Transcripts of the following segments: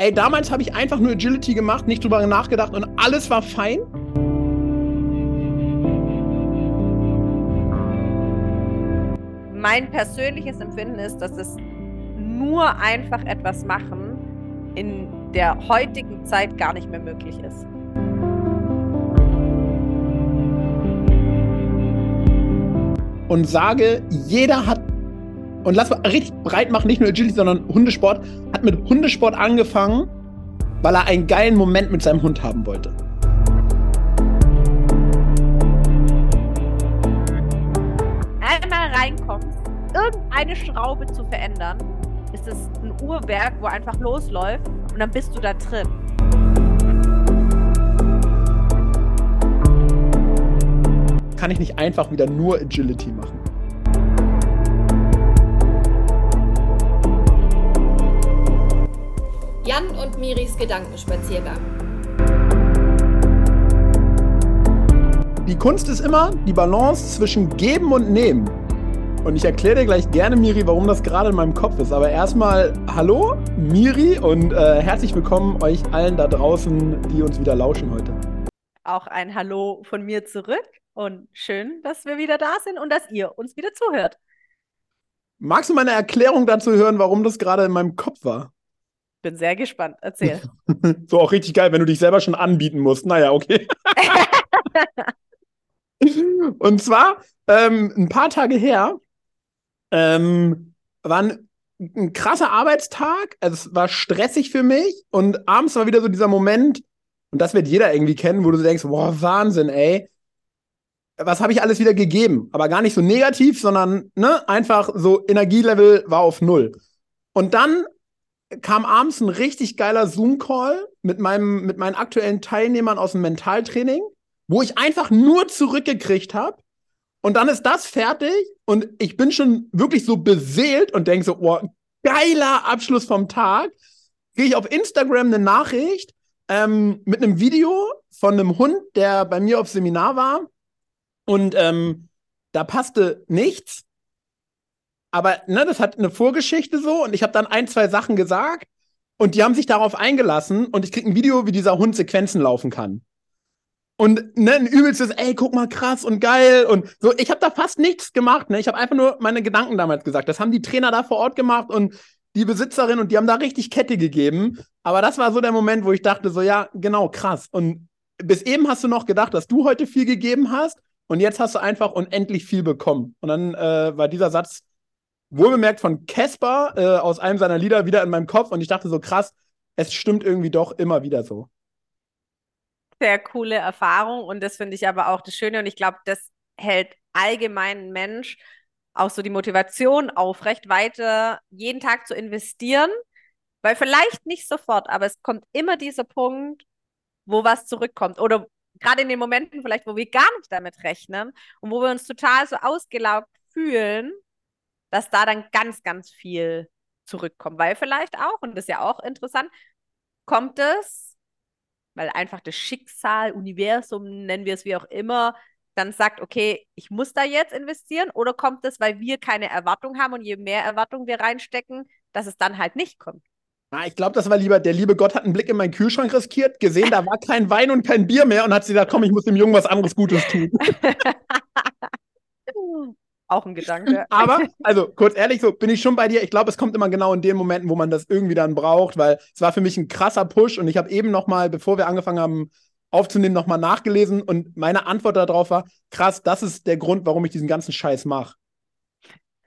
ey, damals habe ich einfach nur Agility gemacht, nicht drüber nachgedacht und alles war fein. Mein persönliches Empfinden ist, dass es nur einfach etwas machen in der heutigen Zeit gar nicht mehr möglich ist. Und sage, jeder hat und lass mal richtig breit machen, nicht nur Agility, sondern Hundesport, hat mit Hundesport angefangen, weil er einen geilen Moment mit seinem Hund haben wollte. Einmal reinkommst, irgendeine Schraube zu verändern, ist es ein Uhrwerk, wo einfach losläuft und dann bist du da drin. Kann ich nicht einfach wieder nur Agility machen? Miris Gedankenspaziergang. Die Kunst ist immer die Balance zwischen Geben und Nehmen. Und ich erkläre dir gleich gerne, Miri, warum das gerade in meinem Kopf ist. Aber erstmal hallo, Miri, und äh, herzlich willkommen euch allen da draußen, die uns wieder lauschen heute. Auch ein Hallo von mir zurück und schön, dass wir wieder da sind und dass ihr uns wieder zuhört. Magst du meine Erklärung dazu hören, warum das gerade in meinem Kopf war? Bin sehr gespannt. Erzähl. so auch richtig geil, wenn du dich selber schon anbieten musst. Naja, okay. Und zwar ähm, ein paar Tage her ähm, war ein, ein, krasser Arbeitstag. Also es war stressig für mich und abends war wieder so dieser Moment, und das wird jeder irgendwie kennen, wo du denkst, boah, Wahnsinn, ey. Was habe ich alles wieder gegeben? Aber gar nicht so negativ, sondern ne, einfach so Energielevel war auf null. Und dann kam abends ein richtig geiler Zoom-Call mit, meinem, mit meinen aktuellen Teilnehmern aus dem Mentaltraining, wo ich einfach nur zurückgekriegt habe. Und dann ist das fertig und ich bin schon wirklich so beseelt und denke so, oh, geiler Abschluss vom Tag. Gehe ich auf Instagram eine Nachricht ähm, mit einem Video von einem Hund, der bei mir auf Seminar war. Und ähm, da passte nichts aber ne, das hat eine Vorgeschichte so und ich habe dann ein, zwei Sachen gesagt und die haben sich darauf eingelassen und ich krieg ein Video, wie dieser Hund Sequenzen laufen kann. Und ne, ein übelstes, ey, guck mal, krass und geil und so. Ich habe da fast nichts gemacht, ne? Ich habe einfach nur meine Gedanken damals gesagt. Das haben die Trainer da vor Ort gemacht und die Besitzerin und die haben da richtig Kette gegeben. Aber das war so der Moment, wo ich dachte, so, ja, genau, krass. Und bis eben hast du noch gedacht, dass du heute viel gegeben hast und jetzt hast du einfach unendlich viel bekommen. Und dann äh, war dieser Satz wohlbemerkt von Casper äh, aus einem seiner Lieder wieder in meinem Kopf. Und ich dachte so krass, es stimmt irgendwie doch immer wieder so. Sehr coole Erfahrung. Und das finde ich aber auch das Schöne. Und ich glaube, das hält allgemein Mensch auch so die Motivation aufrecht, weiter jeden Tag zu investieren, weil vielleicht nicht sofort, aber es kommt immer dieser Punkt, wo was zurückkommt. Oder gerade in den Momenten vielleicht, wo wir gar nicht damit rechnen und wo wir uns total so ausgelaugt fühlen dass da dann ganz, ganz viel zurückkommt. Weil vielleicht auch, und das ist ja auch interessant, kommt es, weil einfach das Schicksal, Universum, nennen wir es wie auch immer, dann sagt, okay, ich muss da jetzt investieren, oder kommt es, weil wir keine Erwartung haben und je mehr Erwartung wir reinstecken, dass es dann halt nicht kommt? Ich glaube, das war lieber, der liebe Gott hat einen Blick in meinen Kühlschrank riskiert, gesehen, da war kein Wein und kein Bier mehr und hat sich gesagt, komm, ich muss dem Jungen was anderes Gutes tun. Auch ein Gedanke. Aber, also kurz ehrlich, so bin ich schon bei dir. Ich glaube, es kommt immer genau in den Momenten, wo man das irgendwie dann braucht, weil es war für mich ein krasser Push und ich habe eben noch mal, bevor wir angefangen haben aufzunehmen, noch mal nachgelesen und meine Antwort darauf war, krass, das ist der Grund, warum ich diesen ganzen Scheiß mache.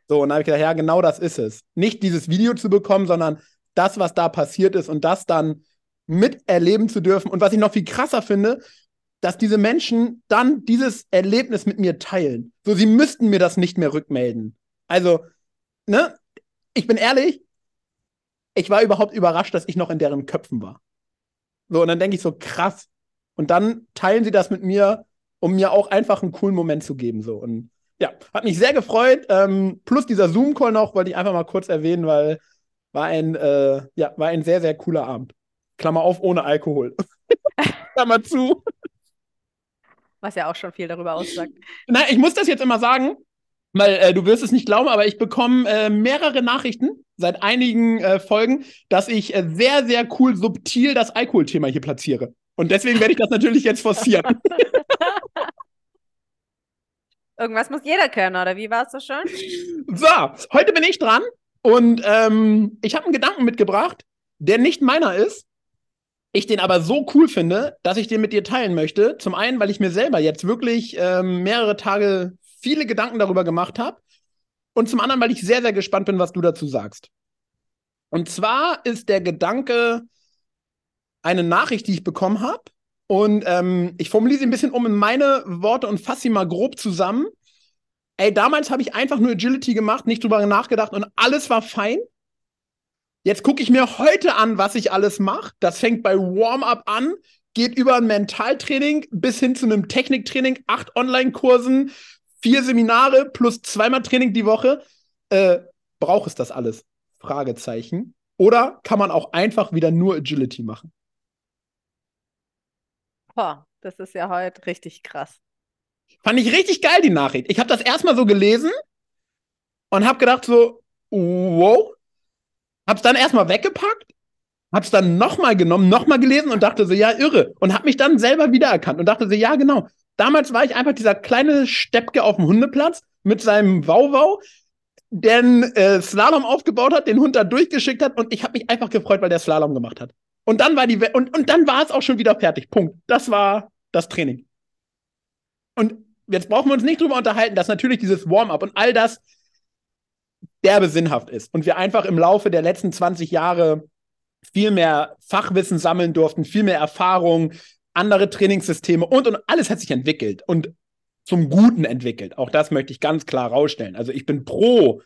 So, und dann habe ich gedacht, ja, genau das ist es. Nicht dieses Video zu bekommen, sondern das, was da passiert ist und das dann miterleben zu dürfen. Und was ich noch viel krasser finde, dass diese Menschen dann dieses Erlebnis mit mir teilen. So, sie müssten mir das nicht mehr rückmelden. Also, ne, ich bin ehrlich, ich war überhaupt überrascht, dass ich noch in deren Köpfen war. So, und dann denke ich so, krass. Und dann teilen sie das mit mir, um mir auch einfach einen coolen Moment zu geben. So. Und ja, hat mich sehr gefreut. Ähm, plus dieser Zoom-Call noch, wollte ich einfach mal kurz erwähnen, weil war ein, äh, ja, war ein sehr, sehr cooler Abend. Klammer auf, ohne Alkohol. Klammer zu. Was ja auch schon viel darüber aussagt. Nein, ich muss das jetzt immer sagen. Weil äh, du wirst es nicht glauben, aber ich bekomme äh, mehrere Nachrichten seit einigen äh, Folgen, dass ich äh, sehr, sehr cool subtil das Alkoholthema hier platziere. Und deswegen werde ich das natürlich jetzt forcieren. Irgendwas muss jeder können, oder wie war es so schön? So, heute bin ich dran und ähm, ich habe einen Gedanken mitgebracht, der nicht meiner ist. Ich den aber so cool finde, dass ich den mit dir teilen möchte. Zum einen, weil ich mir selber jetzt wirklich ähm, mehrere Tage viele Gedanken darüber gemacht habe. Und zum anderen, weil ich sehr, sehr gespannt bin, was du dazu sagst. Und zwar ist der Gedanke eine Nachricht, die ich bekommen habe. Und ähm, ich formuliere sie ein bisschen um in meine Worte und fasse sie mal grob zusammen. Ey, damals habe ich einfach nur Agility gemacht, nicht drüber nachgedacht und alles war fein. Jetzt gucke ich mir heute an, was ich alles mache. Das fängt bei Warm-up an, geht über ein Mentaltraining bis hin zu einem Techniktraining, acht Online-Kursen, vier Seminare plus zweimal Training die Woche. Äh, braucht es das alles? Fragezeichen. Oder kann man auch einfach wieder nur Agility machen? Boah, das ist ja heute richtig krass. Fand ich richtig geil, die Nachricht. Ich habe das erstmal so gelesen und habe gedacht so, wow. Hab's dann erstmal weggepackt, hab's dann nochmal genommen, nochmal gelesen und dachte so, ja, irre. Und hab mich dann selber wiedererkannt und dachte so, ja, genau. Damals war ich einfach dieser kleine Steppke auf dem Hundeplatz mit seinem Wauwau, der einen äh, Slalom aufgebaut hat, den Hund da durchgeschickt hat und ich habe mich einfach gefreut, weil der Slalom gemacht hat. Und dann war die We und, und dann war es auch schon wieder fertig. Punkt. Das war das Training. Und jetzt brauchen wir uns nicht drüber unterhalten, dass natürlich dieses Warm-up und all das derbe sinnhaft ist. Und wir einfach im Laufe der letzten 20 Jahre viel mehr Fachwissen sammeln durften, viel mehr Erfahrung, andere Trainingssysteme und, und alles hat sich entwickelt und zum Guten entwickelt. Auch das möchte ich ganz klar rausstellen. Also ich bin pro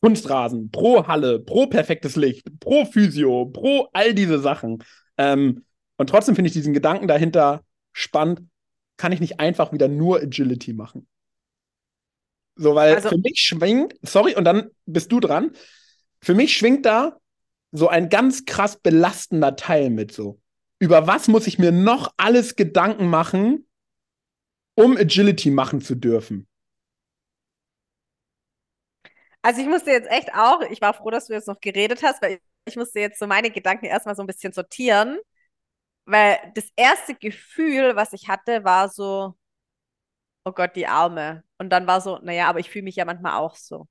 Kunstrasen, pro Halle, pro perfektes Licht, pro Physio, pro all diese Sachen. Ähm, und trotzdem finde ich diesen Gedanken dahinter spannend. Kann ich nicht einfach wieder nur Agility machen? So, weil also, für mich schwingt, sorry, und dann bist du dran. Für mich schwingt da so ein ganz krass belastender Teil mit so. Über was muss ich mir noch alles Gedanken machen, um Agility machen zu dürfen? Also ich musste jetzt echt auch, ich war froh, dass du jetzt noch geredet hast, weil ich musste jetzt so meine Gedanken erstmal so ein bisschen sortieren, weil das erste Gefühl, was ich hatte, war so, oh Gott, die Arme. Und dann war so, naja, aber ich fühle mich ja manchmal auch so.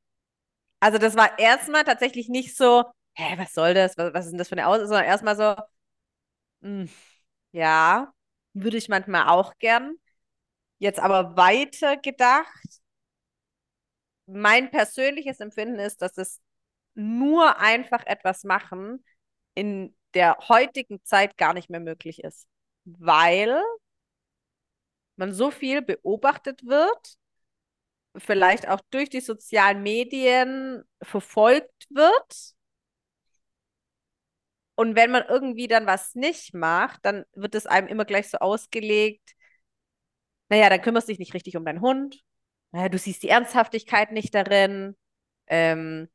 Also das war erstmal tatsächlich nicht so, hä, was soll das? Was, was ist denn das für eine Aussage? Sondern erstmal so, mh, hm, ja, würde ich manchmal auch gern. Jetzt aber weiter gedacht, mein persönliches Empfinden ist, dass es nur einfach etwas machen in der heutigen Zeit gar nicht mehr möglich ist, weil man so viel beobachtet wird, vielleicht auch durch die sozialen Medien verfolgt wird. Und wenn man irgendwie dann was nicht macht, dann wird es einem immer gleich so ausgelegt, naja, dann kümmerst du dich nicht richtig um deinen Hund, naja, du siehst die Ernsthaftigkeit nicht darin, ähm,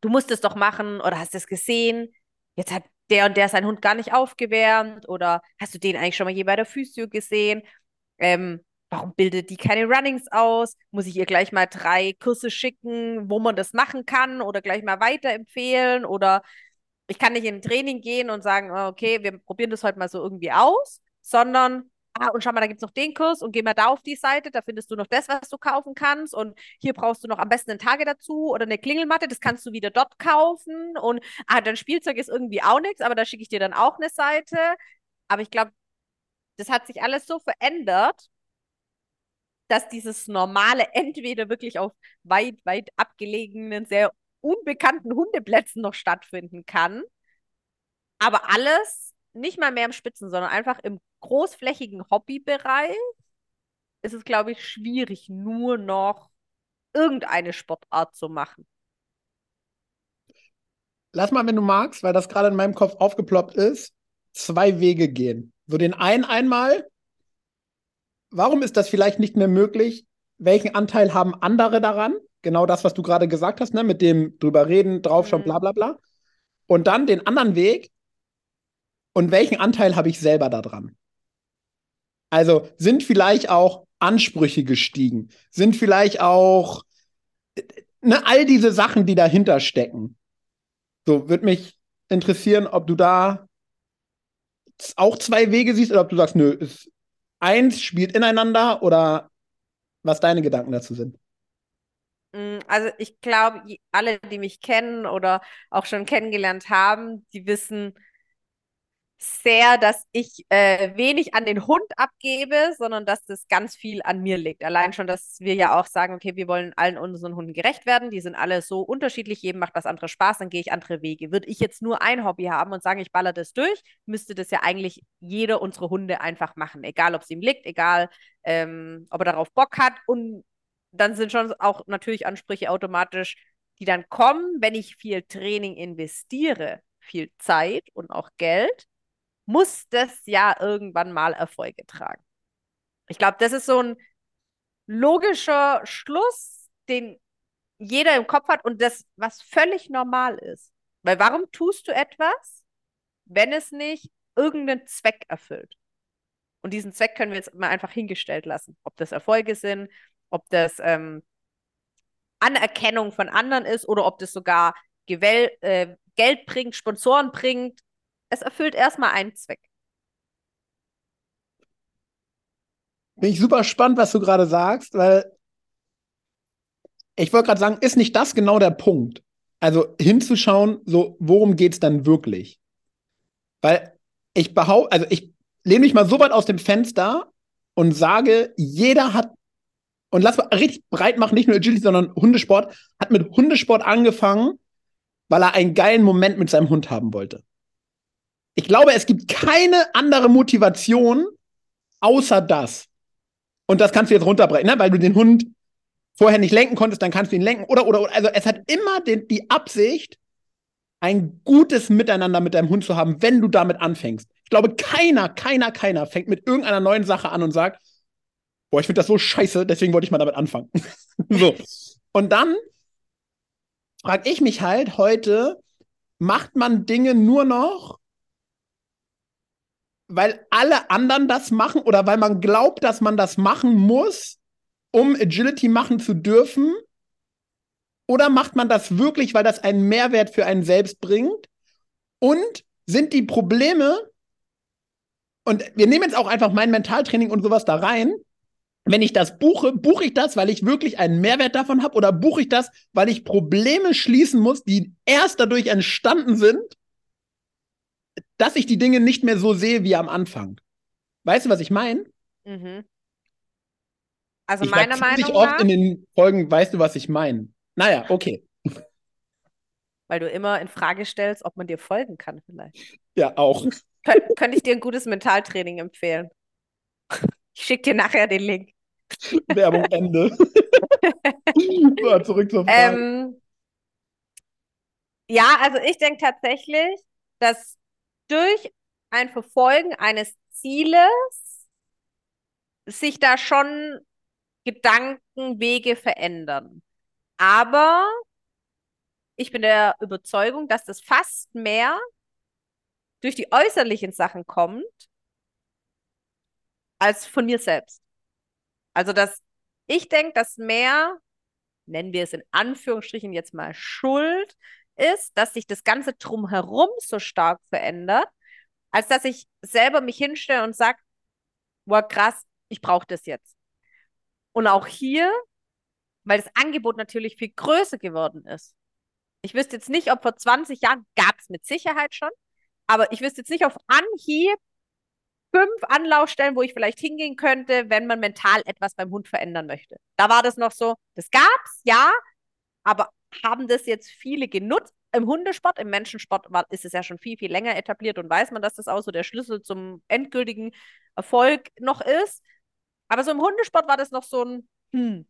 du musst es doch machen oder hast es gesehen, jetzt hat der und der seinen Hund gar nicht aufgewärmt oder hast du den eigentlich schon mal je bei der Physio gesehen? Ähm, warum bildet die keine Runnings aus? Muss ich ihr gleich mal drei Kurse schicken, wo man das machen kann oder gleich mal weiterempfehlen? Oder ich kann nicht in ein Training gehen und sagen, oh, okay, wir probieren das heute mal so irgendwie aus, sondern ah, und schau mal, da gibt es noch den Kurs und geh mal da auf die Seite, da findest du noch das, was du kaufen kannst und hier brauchst du noch am besten einen Tage dazu oder eine Klingelmatte, das kannst du wieder dort kaufen und ah, dein Spielzeug ist irgendwie auch nichts, aber da schicke ich dir dann auch eine Seite. Aber ich glaube, das hat sich alles so verändert, dass dieses normale entweder wirklich auf weit, weit abgelegenen, sehr unbekannten Hundeplätzen noch stattfinden kann, aber alles nicht mal mehr im Spitzen, sondern einfach im großflächigen Hobbybereich ist es, glaube ich, schwierig, nur noch irgendeine Sportart zu machen. Lass mal, wenn du magst, weil das gerade in meinem Kopf aufgeploppt ist, zwei Wege gehen. So den einen einmal, warum ist das vielleicht nicht mehr möglich? Welchen Anteil haben andere daran? Genau das, was du gerade gesagt hast, ne? mit dem drüber reden, draufschauen, mhm. bla bla bla. Und dann den anderen Weg, und welchen Anteil habe ich selber daran? Also sind vielleicht auch Ansprüche gestiegen? Sind vielleicht auch ne, all diese Sachen, die dahinter stecken. So, würde mich interessieren, ob du da auch zwei Wege siehst oder ob du sagst, nö, ist eins spielt ineinander oder was deine Gedanken dazu sind. Mm, also ich glaube, alle, die mich kennen oder auch schon kennengelernt haben, die wissen, sehr, dass ich äh, wenig an den Hund abgebe, sondern dass das ganz viel an mir liegt. Allein schon, dass wir ja auch sagen, okay, wir wollen allen unseren Hunden gerecht werden. Die sind alle so unterschiedlich, jedem macht was anderes Spaß, dann gehe ich andere Wege. Würde ich jetzt nur ein Hobby haben und sagen, ich baller das durch, müsste das ja eigentlich jeder unserer Hunde einfach machen. Egal, ob es ihm liegt, egal, ähm, ob er darauf Bock hat. Und dann sind schon auch natürlich Ansprüche automatisch, die dann kommen, wenn ich viel Training investiere, viel Zeit und auch Geld muss das ja irgendwann mal Erfolge tragen. Ich glaube, das ist so ein logischer Schluss, den jeder im Kopf hat und das, was völlig normal ist. Weil warum tust du etwas, wenn es nicht irgendeinen Zweck erfüllt? Und diesen Zweck können wir jetzt mal einfach hingestellt lassen. Ob das Erfolge sind, ob das ähm, Anerkennung von anderen ist oder ob das sogar Gewell äh, Geld bringt, Sponsoren bringt, es erfüllt erstmal einen Zweck. Bin ich super spannend, was du gerade sagst, weil ich wollte gerade sagen, ist nicht das genau der Punkt? Also hinzuschauen, so, worum geht es dann wirklich? Weil ich behaupte, also ich lehne mich mal so weit aus dem Fenster und sage, jeder hat, und lass mal richtig breit machen, nicht nur Agility, sondern Hundesport, hat mit Hundesport angefangen, weil er einen geilen Moment mit seinem Hund haben wollte. Ich glaube, es gibt keine andere Motivation außer das. Und das kannst du jetzt runterbrechen, ne? weil du den Hund vorher nicht lenken konntest, dann kannst du ihn lenken. Oder, oder, oder. Also es hat immer den, die Absicht, ein gutes Miteinander mit deinem Hund zu haben, wenn du damit anfängst. Ich glaube, keiner, keiner, keiner fängt mit irgendeiner neuen Sache an und sagt, boah, ich finde das so scheiße, deswegen wollte ich mal damit anfangen. so. Und dann frage ich mich halt heute, macht man Dinge nur noch, weil alle anderen das machen oder weil man glaubt, dass man das machen muss, um Agility machen zu dürfen? Oder macht man das wirklich, weil das einen Mehrwert für einen selbst bringt? Und sind die Probleme, und wir nehmen jetzt auch einfach mein Mentaltraining und sowas da rein, wenn ich das buche, buche ich das, weil ich wirklich einen Mehrwert davon habe oder buche ich das, weil ich Probleme schließen muss, die erst dadurch entstanden sind, dass ich die Dinge nicht mehr so sehe wie am Anfang. Weißt du, was ich meine? Mhm. Also ich meiner Meinung nach. oft in den Folgen, weißt du, was ich meine? Naja, okay. Weil du immer in Frage stellst, ob man dir folgen kann, vielleicht. Ja, auch. Kön könnte ich dir ein gutes Mentaltraining empfehlen. Ich schicke dir nachher den Link. Werbung Ende. so, zurück zur Frage. Ähm, ja, also ich denke tatsächlich, dass durch ein Verfolgen eines Zieles sich da schon Gedankenwege verändern. Aber ich bin der Überzeugung, dass das fast mehr durch die äußerlichen Sachen kommt, als von mir selbst. Also, dass ich denke, dass mehr, nennen wir es in Anführungsstrichen jetzt mal Schuld, ist, dass sich das Ganze drumherum so stark verändert, als dass ich selber mich hinstelle und sage, boah, krass, ich brauche das jetzt. Und auch hier, weil das Angebot natürlich viel größer geworden ist. Ich wüsste jetzt nicht, ob vor 20 Jahren gab es mit Sicherheit schon, aber ich wüsste jetzt nicht auf Anhieb fünf Anlaufstellen, wo ich vielleicht hingehen könnte, wenn man mental etwas beim Hund verändern möchte. Da war das noch so, das gab's, ja, aber haben das jetzt viele genutzt. Im Hundesport, im Menschensport war, ist es ja schon viel, viel länger etabliert und weiß man, dass das auch so der Schlüssel zum endgültigen Erfolg noch ist. Aber so im Hundesport war das noch so ein, hm,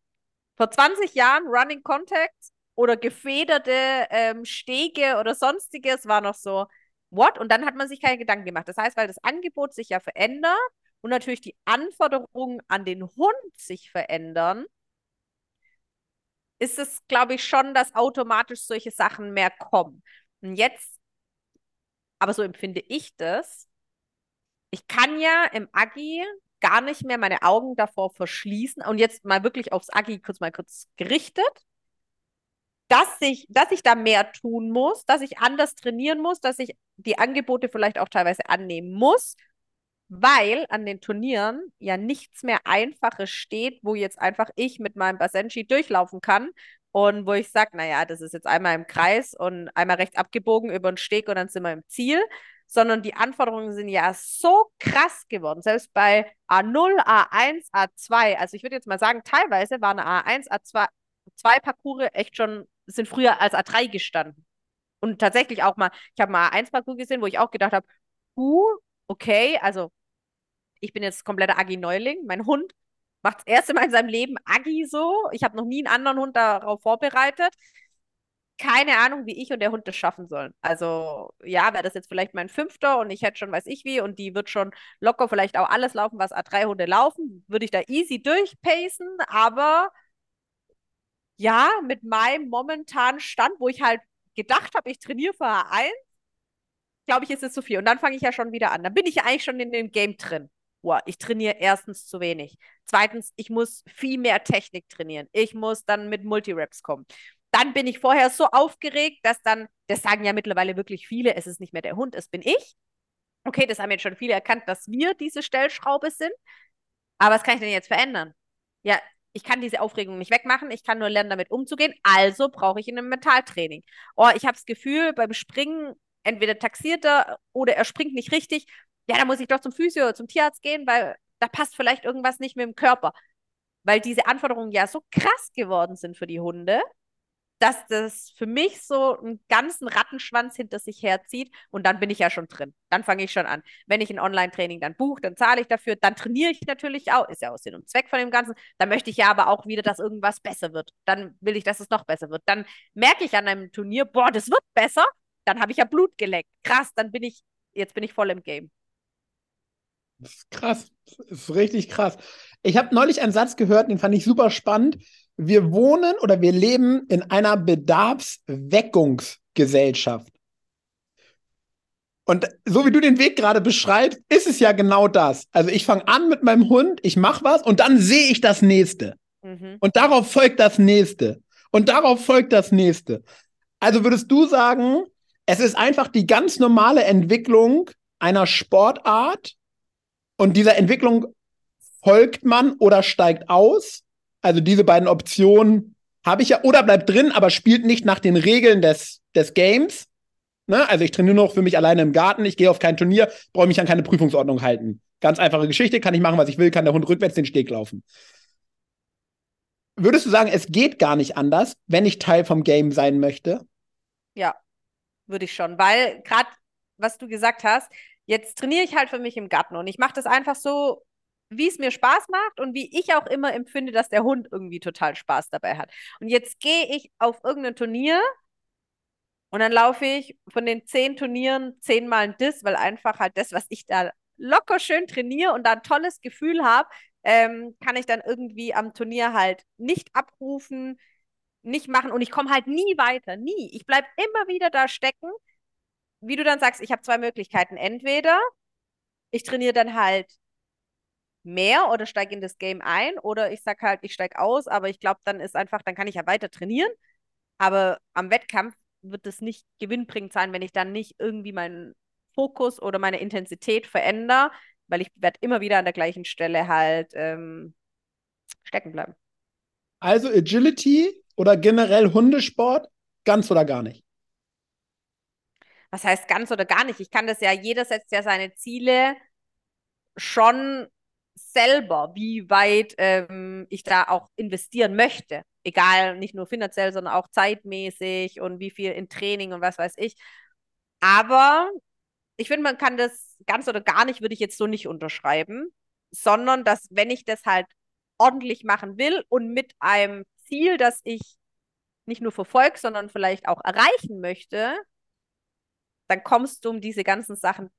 vor 20 Jahren Running Contacts oder gefederte ähm, Stege oder sonstiges war noch so, what? Und dann hat man sich keine Gedanken gemacht. Das heißt, weil das Angebot sich ja verändert und natürlich die Anforderungen an den Hund sich verändern, ist es, glaube ich, schon, dass automatisch solche Sachen mehr kommen. Und jetzt, aber so empfinde ich das, ich kann ja im Agi gar nicht mehr meine Augen davor verschließen und jetzt mal wirklich aufs Agi kurz mal kurz gerichtet. dass ich, dass ich da mehr tun muss, dass ich anders trainieren muss, dass ich die Angebote vielleicht auch teilweise annehmen muss, weil an den Turnieren ja nichts mehr Einfaches steht, wo jetzt einfach ich mit meinem Basenji durchlaufen kann und wo ich sage, naja, das ist jetzt einmal im Kreis und einmal rechts abgebogen über den Steg und dann sind wir im Ziel, sondern die Anforderungen sind ja so krass geworden, selbst bei A0, A1, A2. Also ich würde jetzt mal sagen, teilweise waren A1, A2, zwei Parcours echt schon, sind früher als A3 gestanden. Und tatsächlich auch mal, ich habe mal A1-Parcours gesehen, wo ich auch gedacht habe, uh, okay, also ich bin jetzt kompletter Agi-Neuling. Mein Hund macht das erste Mal in seinem Leben Agi so. Ich habe noch nie einen anderen Hund darauf vorbereitet. Keine Ahnung, wie ich und der Hund das schaffen sollen. Also, ja, wäre das jetzt vielleicht mein fünfter und ich hätte schon weiß ich wie und die wird schon locker vielleicht auch alles laufen, was A3-Hunde laufen, würde ich da easy durchpacen, aber ja, mit meinem momentanen Stand, wo ich halt gedacht habe, ich trainiere für A1, glaube ich, ist es zu viel. Und dann fange ich ja schon wieder an. Dann bin ich ja eigentlich schon in dem Game drin. Boah, ich trainiere erstens zu wenig. Zweitens, ich muss viel mehr Technik trainieren. Ich muss dann mit Multiraps kommen. Dann bin ich vorher so aufgeregt, dass dann, das sagen ja mittlerweile wirklich viele, es ist nicht mehr der Hund, es bin ich. Okay, das haben jetzt schon viele erkannt, dass wir diese Stellschraube sind. Aber was kann ich denn jetzt verändern? Ja, ich kann diese Aufregung nicht wegmachen, ich kann nur lernen, damit umzugehen, also brauche ich ein Mentaltraining. Oh, ich habe das Gefühl, beim Springen, entweder taxiert er oder er springt nicht richtig, ja, da muss ich doch zum Physio, zum Tierarzt gehen, weil da passt vielleicht irgendwas nicht mit dem Körper. Weil diese Anforderungen ja so krass geworden sind für die Hunde, dass das für mich so einen ganzen Rattenschwanz hinter sich herzieht und dann bin ich ja schon drin. Dann fange ich schon an. Wenn ich ein Online-Training dann buche, dann zahle ich dafür, dann trainiere ich natürlich auch, ist ja auch Sinn und Zweck von dem Ganzen. Dann möchte ich ja aber auch wieder, dass irgendwas besser wird. Dann will ich, dass es noch besser wird. Dann merke ich an einem Turnier, boah, das wird besser. Dann habe ich ja Blut geleckt. Krass, dann bin ich, jetzt bin ich voll im Game. Das ist krass. Das ist richtig krass. Ich habe neulich einen Satz gehört, den fand ich super spannend wir wohnen oder wir leben in einer Bedarfsweckungsgesellschaft. Und so wie du den Weg gerade beschreibst, ist es ja genau das. Also ich fange an mit meinem Hund, ich mache was und dann sehe ich das nächste. Mhm. Und darauf folgt das nächste. Und darauf folgt das nächste. Also würdest du sagen, es ist einfach die ganz normale Entwicklung einer Sportart und dieser Entwicklung folgt man oder steigt aus? Also diese beiden Optionen habe ich ja oder bleibt drin, aber spielt nicht nach den Regeln des, des Games. Ne? Also ich trainiere noch für mich alleine im Garten, ich gehe auf kein Turnier, brauche mich an keine Prüfungsordnung halten. Ganz einfache Geschichte, kann ich machen, was ich will, kann der Hund rückwärts den Steg laufen. Würdest du sagen, es geht gar nicht anders, wenn ich Teil vom Game sein möchte? Ja, würde ich schon, weil gerade was du gesagt hast, jetzt trainiere ich halt für mich im Garten und ich mache das einfach so wie es mir Spaß macht und wie ich auch immer empfinde, dass der Hund irgendwie total Spaß dabei hat. Und jetzt gehe ich auf irgendein Turnier und dann laufe ich von den zehn Turnieren zehnmal ein Diss, weil einfach halt das, was ich da locker schön trainiere und da ein tolles Gefühl habe, ähm, kann ich dann irgendwie am Turnier halt nicht abrufen, nicht machen und ich komme halt nie weiter, nie. Ich bleibe immer wieder da stecken. Wie du dann sagst, ich habe zwei Möglichkeiten. Entweder ich trainiere dann halt mehr oder steige in das Game ein oder ich sage halt, ich steige aus, aber ich glaube, dann ist einfach, dann kann ich ja weiter trainieren. Aber am Wettkampf wird es nicht gewinnbringend sein, wenn ich dann nicht irgendwie meinen Fokus oder meine Intensität verändere, weil ich werde immer wieder an der gleichen Stelle halt ähm, stecken bleiben. Also Agility oder generell Hundesport, ganz oder gar nicht? Was heißt ganz oder gar nicht? Ich kann das ja, jeder setzt ja seine Ziele schon selber, wie weit ähm, ich da auch investieren möchte. Egal, nicht nur finanziell, sondern auch zeitmäßig und wie viel in Training und was weiß ich. Aber ich finde, man kann das ganz oder gar nicht, würde ich jetzt so nicht unterschreiben, sondern dass, wenn ich das halt ordentlich machen will und mit einem Ziel, das ich nicht nur verfolge, sondern vielleicht auch erreichen möchte, dann kommst du um diese ganzen Sachen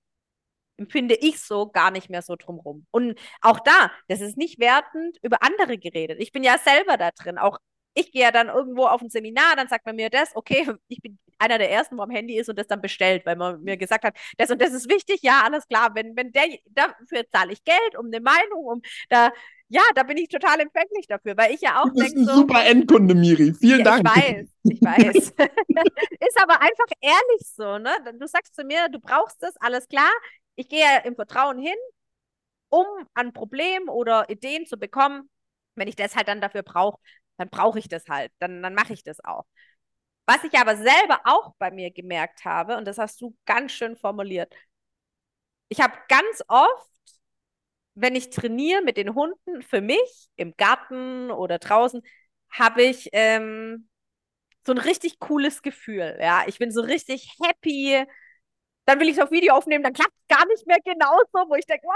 empfinde ich so gar nicht mehr so drumrum. Und auch da, das ist nicht wertend über andere geredet. Ich bin ja selber da drin. Auch ich gehe ja dann irgendwo auf ein Seminar, dann sagt man mir das, okay, ich bin einer der ersten, wo am Handy ist und das dann bestellt, weil man mir gesagt hat, das und das ist wichtig, ja, alles klar, wenn, wenn der, dafür zahle ich Geld, um eine Meinung, um da, ja, da bin ich total empfänglich dafür, weil ich ja auch Du bist denke ein so, super Endkunde, Vielen ja, Dank. ich weiß, ich weiß. Ist aber einfach ehrlich so, ne? Du sagst zu mir, du brauchst das, alles klar. Ich gehe ja im Vertrauen hin, um an Problemen oder Ideen zu bekommen. Wenn ich das halt dann dafür brauche, dann brauche ich das halt. Dann, dann mache ich das auch. Was ich aber selber auch bei mir gemerkt habe, und das hast du ganz schön formuliert, ich habe ganz oft, wenn ich trainiere mit den Hunden, für mich im Garten oder draußen, habe ich ähm, so ein richtig cooles Gefühl. Ja, ich bin so richtig happy. Dann will ich es auf Video aufnehmen, dann klappt es gar nicht mehr genauso, wo ich denke,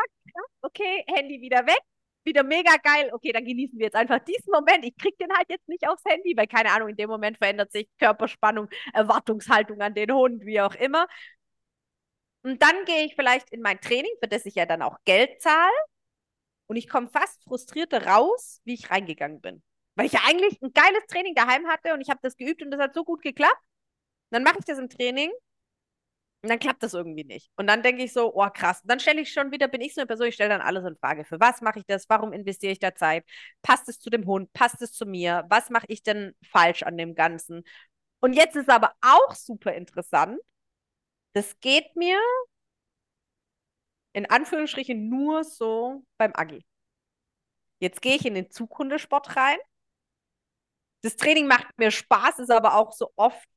okay, Handy wieder weg, wieder mega geil. Okay, dann genießen wir jetzt einfach diesen Moment. Ich krieg den halt jetzt nicht aufs Handy, weil keine Ahnung, in dem Moment verändert sich Körperspannung, Erwartungshaltung an den Hund, wie auch immer. Und dann gehe ich vielleicht in mein Training, für das ich ja dann auch Geld zahle. Und ich komme fast frustrierter raus, wie ich reingegangen bin. Weil ich ja eigentlich ein geiles Training daheim hatte und ich habe das geübt und das hat so gut geklappt. Dann mache ich das im Training und dann klappt das irgendwie nicht. Und dann denke ich so, oh krass. Und dann stelle ich schon wieder, bin ich so eine Person, ich stelle dann alles in Frage. Für was mache ich das? Warum investiere ich da Zeit? Passt es zu dem Hund? Passt es zu mir? Was mache ich denn falsch an dem Ganzen? Und jetzt ist aber auch super interessant. Das geht mir in Anführungsstrichen nur so beim Agi. Jetzt gehe ich in den Zughundesport rein. Das Training macht mir Spaß, ist aber auch so oft,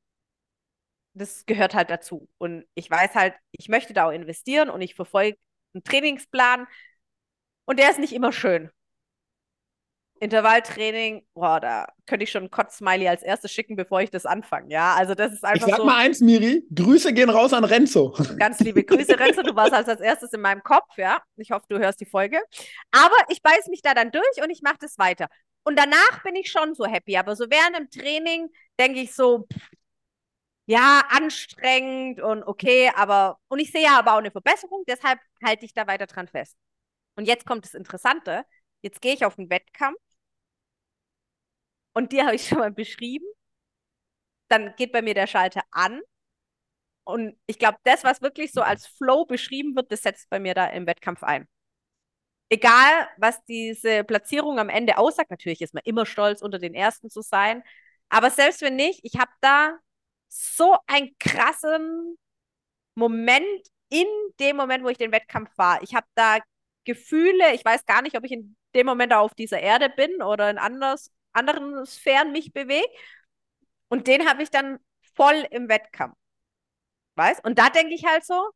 das gehört halt dazu. Und ich weiß halt, ich möchte da auch investieren und ich verfolge einen Trainingsplan und der ist nicht immer schön. Intervalltraining, boah, da könnte ich schon ein Kotz-Smiley als erstes schicken, bevor ich das anfange. Ja, also das ist Ich einfach sag so. mal eins, Miri. Grüße gehen raus an Renzo. Ganz liebe Grüße, Renzo. Du warst als, als erstes in meinem Kopf, ja. Ich hoffe, du hörst die Folge. Aber ich beiß mich da dann durch und ich mache das weiter. Und danach bin ich schon so happy. Aber so während dem Training denke ich so, pff, ja, anstrengend und okay, aber, und ich sehe ja aber auch eine Verbesserung, deshalb halte ich da weiter dran fest. Und jetzt kommt das Interessante. Jetzt gehe ich auf den Wettkampf und dir habe ich schon mal beschrieben. Dann geht bei mir der Schalter an und ich glaube, das, was wirklich so als Flow beschrieben wird, das setzt bei mir da im Wettkampf ein. Egal, was diese Platzierung am Ende aussagt, natürlich ist man immer stolz, unter den Ersten zu sein. Aber selbst wenn nicht, ich habe da so einen krassen Moment in dem Moment, wo ich den Wettkampf war. Ich habe da Gefühle, ich weiß gar nicht, ob ich in dem Moment auf dieser Erde bin oder in anders, anderen Sphären mich bewege. Und den habe ich dann voll im Wettkampf. Weißt? Und da denke ich halt so,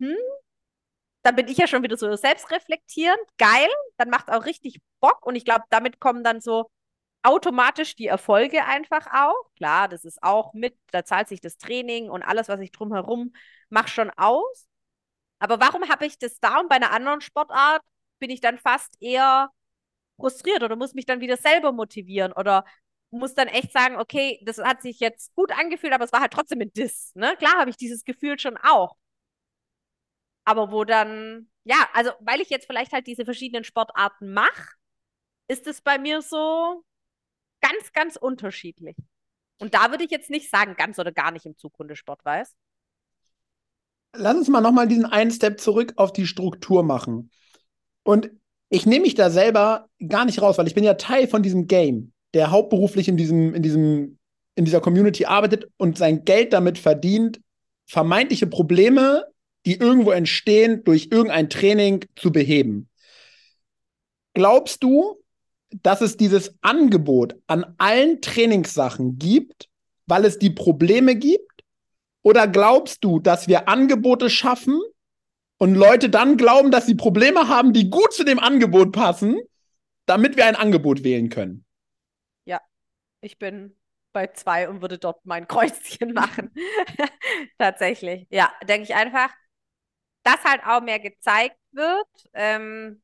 hm, dann bin ich ja schon wieder so selbstreflektierend, geil, dann macht auch richtig Bock und ich glaube, damit kommen dann so automatisch die Erfolge einfach auch. Klar, das ist auch mit, da zahlt sich das Training und alles, was ich drumherum mache, schon aus. Aber warum habe ich das da und bei einer anderen Sportart bin ich dann fast eher frustriert oder muss mich dann wieder selber motivieren oder muss dann echt sagen, okay, das hat sich jetzt gut angefühlt, aber es war halt trotzdem ein Diss. Ne? Klar habe ich dieses Gefühl schon auch. Aber wo dann, ja, also weil ich jetzt vielleicht halt diese verschiedenen Sportarten mache, ist es bei mir so ganz, ganz unterschiedlich. Und da würde ich jetzt nicht sagen, ganz oder gar nicht im Zughundesport, weißt Lass uns mal nochmal diesen einen Step zurück auf die Struktur machen. Und ich nehme mich da selber gar nicht raus, weil ich bin ja Teil von diesem Game, der hauptberuflich in diesem, in diesem, in dieser Community arbeitet und sein Geld damit verdient, vermeintliche Probleme, die irgendwo entstehen, durch irgendein Training zu beheben. Glaubst du, dass es dieses Angebot an allen Trainingssachen gibt, weil es die Probleme gibt? Oder glaubst du, dass wir Angebote schaffen und Leute dann glauben, dass sie Probleme haben, die gut zu dem Angebot passen, damit wir ein Angebot wählen können? Ja, ich bin bei zwei und würde dort mein Kreuzchen machen. Tatsächlich. Ja, denke ich einfach, dass halt auch mehr gezeigt wird. Ähm,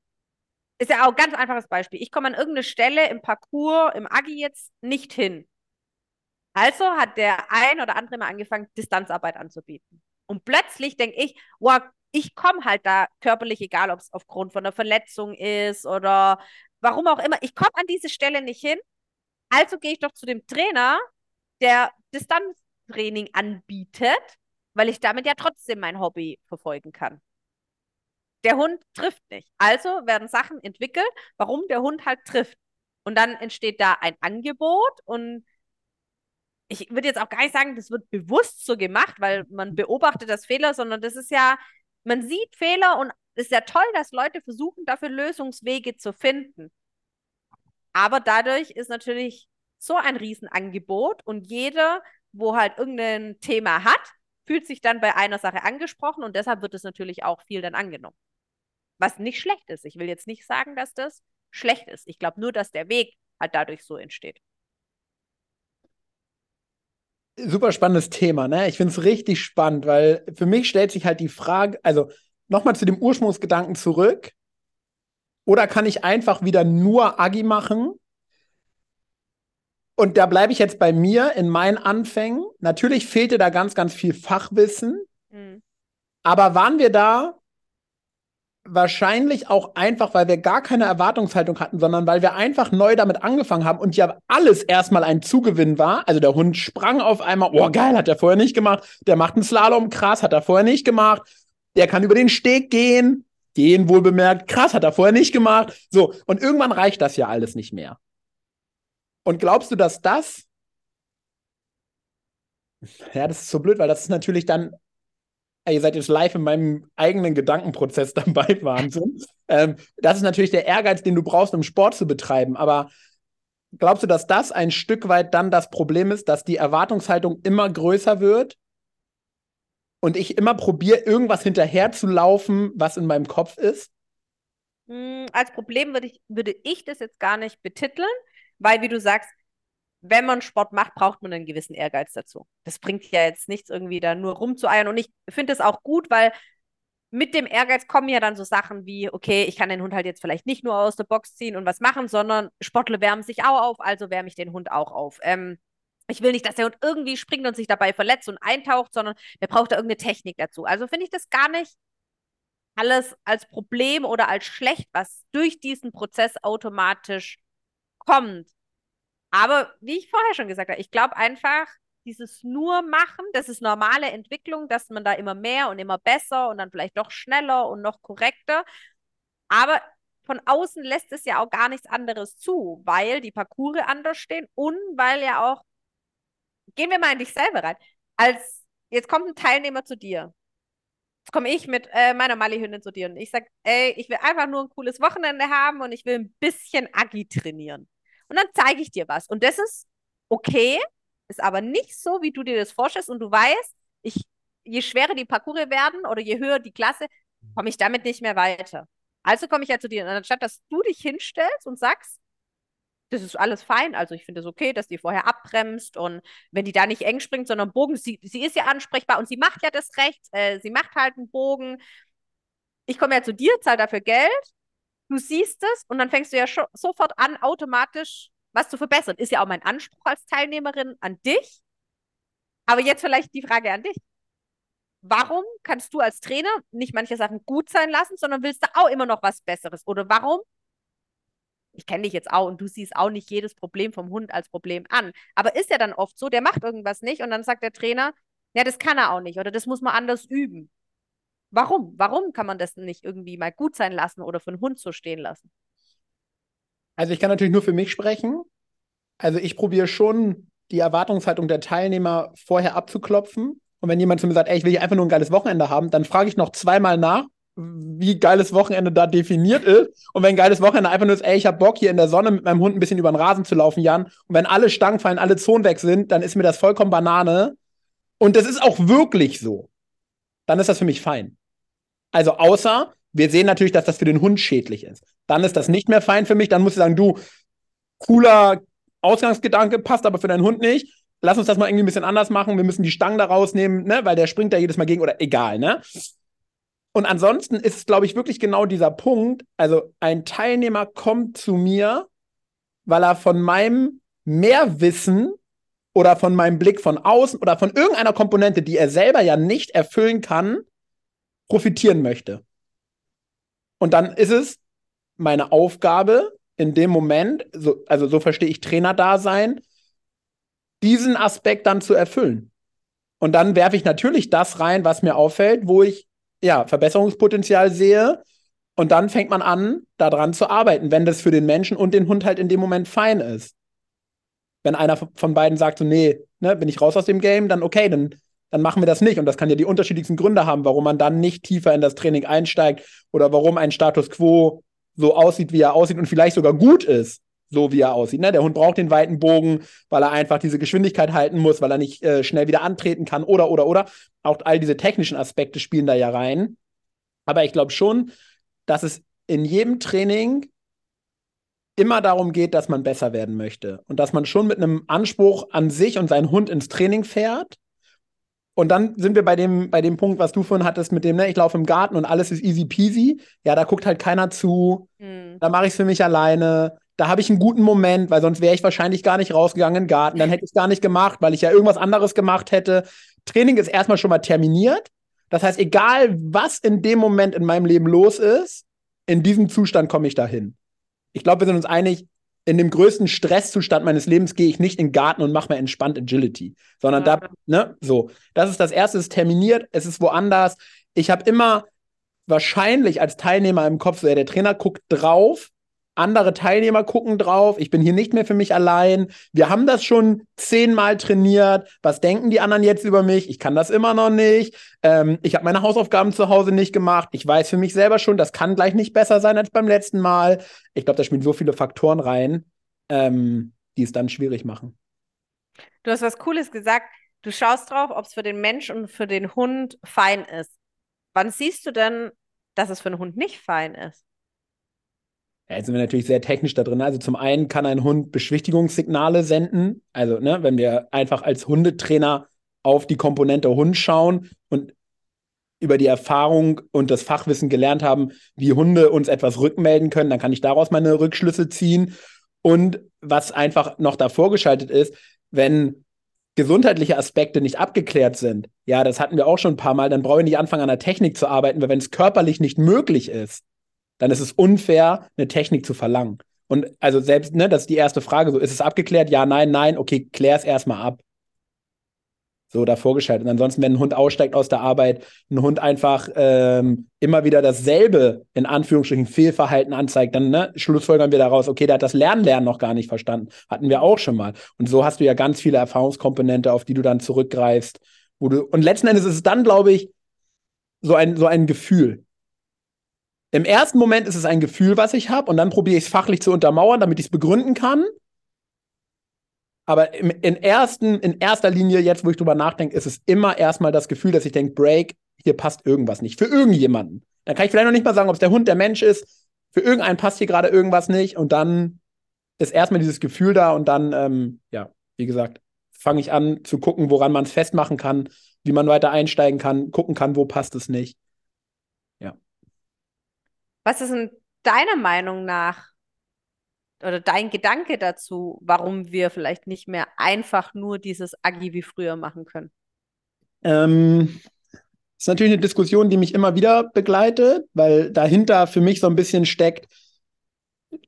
ist ja auch ein ganz einfaches Beispiel. Ich komme an irgendeine Stelle im Parcours, im Agi jetzt nicht hin. Also hat der ein oder andere mal angefangen, Distanzarbeit anzubieten. Und plötzlich denke ich, wow, ich komme halt da körperlich, egal ob es aufgrund von einer Verletzung ist oder warum auch immer, ich komme an diese Stelle nicht hin. Also gehe ich doch zu dem Trainer, der Distanztraining anbietet, weil ich damit ja trotzdem mein Hobby verfolgen kann. der Hund trifft nicht. Also werden Sachen entwickelt, warum der Hund halt trifft. Und dann entsteht da ein Angebot und ich würde jetzt auch gar nicht sagen, das wird bewusst so gemacht, weil man beobachtet das Fehler, sondern das ist ja, man sieht Fehler und es ist ja toll, dass Leute versuchen, dafür Lösungswege zu finden. Aber dadurch ist natürlich so ein Riesenangebot und jeder, wo halt irgendein Thema hat, fühlt sich dann bei einer Sache angesprochen und deshalb wird es natürlich auch viel dann angenommen. Was nicht schlecht ist. Ich will jetzt nicht sagen, dass das schlecht ist. Ich glaube nur, dass der Weg halt dadurch so entsteht. Super spannendes Thema, ne? Ich finde es richtig spannend, weil für mich stellt sich halt die Frage, also nochmal zu dem Ursprungsgedanken zurück. Oder kann ich einfach wieder nur Agi machen? Und da bleibe ich jetzt bei mir in meinen Anfängen. Natürlich fehlte da ganz, ganz viel Fachwissen. Mhm. Aber waren wir da wahrscheinlich auch einfach, weil wir gar keine Erwartungshaltung hatten, sondern weil wir einfach neu damit angefangen haben und ja alles erstmal ein Zugewinn war. Also der Hund sprang auf einmal, oh geil, hat er vorher nicht gemacht. Der macht einen Slalom, krass, hat er vorher nicht gemacht. Der kann über den Steg gehen, gehen wohl bemerkt, krass, hat er vorher nicht gemacht. So, und irgendwann reicht das ja alles nicht mehr. Und glaubst du, dass das ja, das ist so blöd, weil das ist natürlich dann ihr seid jetzt live in meinem eigenen Gedankenprozess dabei, Wahnsinn. ähm, das ist natürlich der Ehrgeiz, den du brauchst, um Sport zu betreiben. Aber glaubst du, dass das ein Stück weit dann das Problem ist, dass die Erwartungshaltung immer größer wird und ich immer probiere, irgendwas hinterherzulaufen, was in meinem Kopf ist? Hm, als Problem würde ich, würde ich das jetzt gar nicht betiteln, weil, wie du sagst, wenn man Sport macht, braucht man einen gewissen Ehrgeiz dazu. Das bringt ja jetzt nichts, irgendwie da nur rumzueiern. Und ich finde es auch gut, weil mit dem Ehrgeiz kommen ja dann so Sachen wie, okay, ich kann den Hund halt jetzt vielleicht nicht nur aus der Box ziehen und was machen, sondern Sportler wärmen sich auch auf, also wärme ich den Hund auch auf. Ähm, ich will nicht, dass der Hund irgendwie springt und sich dabei verletzt und eintaucht, sondern der braucht da irgendeine Technik dazu. Also finde ich das gar nicht alles als Problem oder als schlecht, was durch diesen Prozess automatisch kommt. Aber wie ich vorher schon gesagt habe, ich glaube einfach, dieses nur machen, das ist normale Entwicklung, dass man da immer mehr und immer besser und dann vielleicht doch schneller und noch korrekter. Aber von außen lässt es ja auch gar nichts anderes zu, weil die Parcours anders stehen und weil ja auch, gehen wir mal in dich selber rein, als jetzt kommt ein Teilnehmer zu dir. Jetzt komme ich mit äh, meiner Mali-Hündin zu dir und ich sage, ey, ich will einfach nur ein cooles Wochenende haben und ich will ein bisschen Agi trainieren und dann zeige ich dir was. Und das ist okay, ist aber nicht so, wie du dir das vorstellst. Und du weißt, ich, je schwerer die Parcours werden oder je höher die Klasse, komme ich damit nicht mehr weiter. Also komme ich ja zu dir. Und anstatt dass du dich hinstellst und sagst, das ist alles fein. Also ich finde es okay, dass die vorher abbremst und wenn die da nicht eng springt, sondern Bogen, sie, sie ist ja ansprechbar und sie macht ja das Recht, äh, sie macht halt einen Bogen. Ich komme ja zu dir, zahle dafür Geld du siehst es und dann fängst du ja sofort an, automatisch was zu verbessern. Ist ja auch mein Anspruch als Teilnehmerin an dich. Aber jetzt vielleicht die Frage an dich. Warum kannst du als Trainer nicht manche Sachen gut sein lassen, sondern willst du auch immer noch was Besseres? Oder warum? Ich kenne dich jetzt auch und du siehst auch nicht jedes Problem vom Hund als Problem an. Aber ist ja dann oft so, der macht irgendwas nicht und dann sagt der Trainer, ja, das kann er auch nicht oder das muss man anders üben. Warum? Warum kann man das nicht irgendwie mal gut sein lassen oder für einen Hund so stehen lassen? Also ich kann natürlich nur für mich sprechen. Also ich probiere schon die Erwartungshaltung der Teilnehmer vorher abzuklopfen. Und wenn jemand zu mir sagt, ey, ich will hier einfach nur ein geiles Wochenende haben, dann frage ich noch zweimal nach, wie geiles Wochenende da definiert ist. Und wenn geiles Wochenende einfach nur ist, ey, ich habe Bock hier in der Sonne mit meinem Hund ein bisschen über den Rasen zu laufen, Jan. Und wenn alle Stangen fallen, alle Zonen weg sind, dann ist mir das vollkommen Banane. Und das ist auch wirklich so. Dann ist das für mich fein. Also außer, wir sehen natürlich, dass das für den Hund schädlich ist. Dann ist das nicht mehr fein für mich. Dann musst du sagen, du, cooler Ausgangsgedanke, passt aber für deinen Hund nicht. Lass uns das mal irgendwie ein bisschen anders machen. Wir müssen die Stangen da rausnehmen, ne? weil der springt da jedes Mal gegen oder egal, ne? Und ansonsten ist es, glaube ich, wirklich genau dieser Punkt. Also ein Teilnehmer kommt zu mir, weil er von meinem Mehrwissen oder von meinem Blick von außen oder von irgendeiner Komponente, die er selber ja nicht erfüllen kann, profitieren möchte. Und dann ist es meine Aufgabe in dem Moment, so, also so verstehe ich Trainerdasein, diesen Aspekt dann zu erfüllen. Und dann werfe ich natürlich das rein, was mir auffällt, wo ich ja Verbesserungspotenzial sehe Und dann fängt man an, daran zu arbeiten, wenn das für den Menschen und den Hund halt in dem Moment fein ist. Wenn einer von beiden sagt, so, nee, ne, bin ich raus aus dem Game, dann okay, dann, dann machen wir das nicht. Und das kann ja die unterschiedlichsten Gründe haben, warum man dann nicht tiefer in das Training einsteigt oder warum ein Status quo so aussieht, wie er aussieht und vielleicht sogar gut ist, so wie er aussieht. Ne? Der Hund braucht den weiten Bogen, weil er einfach diese Geschwindigkeit halten muss, weil er nicht äh, schnell wieder antreten kann oder, oder, oder. Auch all diese technischen Aspekte spielen da ja rein. Aber ich glaube schon, dass es in jedem Training immer darum geht, dass man besser werden möchte und dass man schon mit einem Anspruch an sich und seinen Hund ins Training fährt. Und dann sind wir bei dem, bei dem Punkt, was du vorhin hattest, mit dem, ne, ich laufe im Garten und alles ist easy peasy. Ja, da guckt halt keiner zu. Mhm. Da mache ich es für mich alleine. Da habe ich einen guten Moment, weil sonst wäre ich wahrscheinlich gar nicht rausgegangen in den Garten. Dann hätte ich es gar nicht gemacht, weil ich ja irgendwas anderes gemacht hätte. Training ist erstmal schon mal terminiert. Das heißt, egal was in dem Moment in meinem Leben los ist, in diesem Zustand komme ich dahin. Ich glaube, wir sind uns einig, in dem größten Stresszustand meines Lebens gehe ich nicht in den Garten und mache mir entspannt Agility, sondern ja. da, ne, so. Das ist das erste, es ist terminiert, es ist woanders. Ich habe immer wahrscheinlich als Teilnehmer im Kopf, so, ja, der Trainer guckt drauf, andere Teilnehmer gucken drauf. Ich bin hier nicht mehr für mich allein. Wir haben das schon zehnmal trainiert. Was denken die anderen jetzt über mich? Ich kann das immer noch nicht. Ähm, ich habe meine Hausaufgaben zu Hause nicht gemacht. Ich weiß für mich selber schon, das kann gleich nicht besser sein als beim letzten Mal. Ich glaube, da spielen so viele Faktoren rein, ähm, die es dann schwierig machen. Du hast was Cooles gesagt. Du schaust drauf, ob es für den Mensch und für den Hund fein ist. Wann siehst du denn, dass es für den Hund nicht fein ist? Ja, jetzt sind wir natürlich sehr technisch da drin. Also zum einen kann ein Hund Beschwichtigungssignale senden. Also, ne, wenn wir einfach als Hundetrainer auf die Komponente Hund schauen und über die Erfahrung und das Fachwissen gelernt haben, wie Hunde uns etwas rückmelden können, dann kann ich daraus meine Rückschlüsse ziehen. Und was einfach noch davor geschaltet ist, wenn gesundheitliche Aspekte nicht abgeklärt sind, ja, das hatten wir auch schon ein paar Mal, dann brauche ich nicht anfangen, an der Technik zu arbeiten, weil wenn es körperlich nicht möglich ist, dann ist es unfair, eine Technik zu verlangen. Und also selbst, ne, das ist die erste Frage, so ist es abgeklärt? Ja, nein, nein, okay, klär es erstmal ab. So davor geschaltet. Und ansonsten, wenn ein Hund aussteigt aus der Arbeit, ein Hund einfach ähm, immer wieder dasselbe, in Anführungsstrichen, Fehlverhalten anzeigt, dann ne, schlussfolgern wir daraus, okay, der hat das Lernen, Lernen noch gar nicht verstanden. Hatten wir auch schon mal. Und so hast du ja ganz viele Erfahrungskomponente, auf die du dann zurückgreifst. Wo du, und letzten Endes ist es dann, glaube ich, so ein, so ein Gefühl. Im ersten Moment ist es ein Gefühl, was ich habe, und dann probiere ich es fachlich zu untermauern, damit ich es begründen kann. Aber im, in, ersten, in erster Linie, jetzt wo ich drüber nachdenke, ist es immer erstmal das Gefühl, dass ich denke, Break, hier passt irgendwas nicht. Für irgendjemanden. Dann kann ich vielleicht noch nicht mal sagen, ob es der Hund, der Mensch ist. Für irgendeinen passt hier gerade irgendwas nicht. Und dann ist erstmal dieses Gefühl da und dann, ähm, ja, wie gesagt, fange ich an zu gucken, woran man es festmachen kann, wie man weiter einsteigen kann, gucken kann, wo passt es nicht. Was ist denn deiner Meinung nach oder dein Gedanke dazu, warum wir vielleicht nicht mehr einfach nur dieses Agi wie früher machen können? Ähm, ist natürlich eine Diskussion, die mich immer wieder begleitet, weil dahinter für mich so ein bisschen steckt,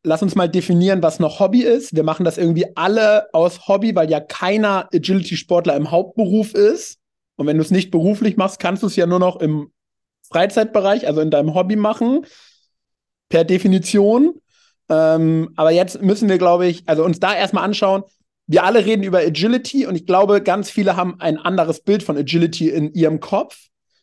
lass uns mal definieren, was noch Hobby ist. Wir machen das irgendwie alle aus Hobby, weil ja keiner Agility-Sportler im Hauptberuf ist. Und wenn du es nicht beruflich machst, kannst du es ja nur noch im Freizeitbereich, also in deinem Hobby machen per Definition. Ähm, aber jetzt müssen wir, glaube ich, also uns da erstmal anschauen. Wir alle reden über Agility und ich glaube, ganz viele haben ein anderes Bild von Agility in ihrem Kopf.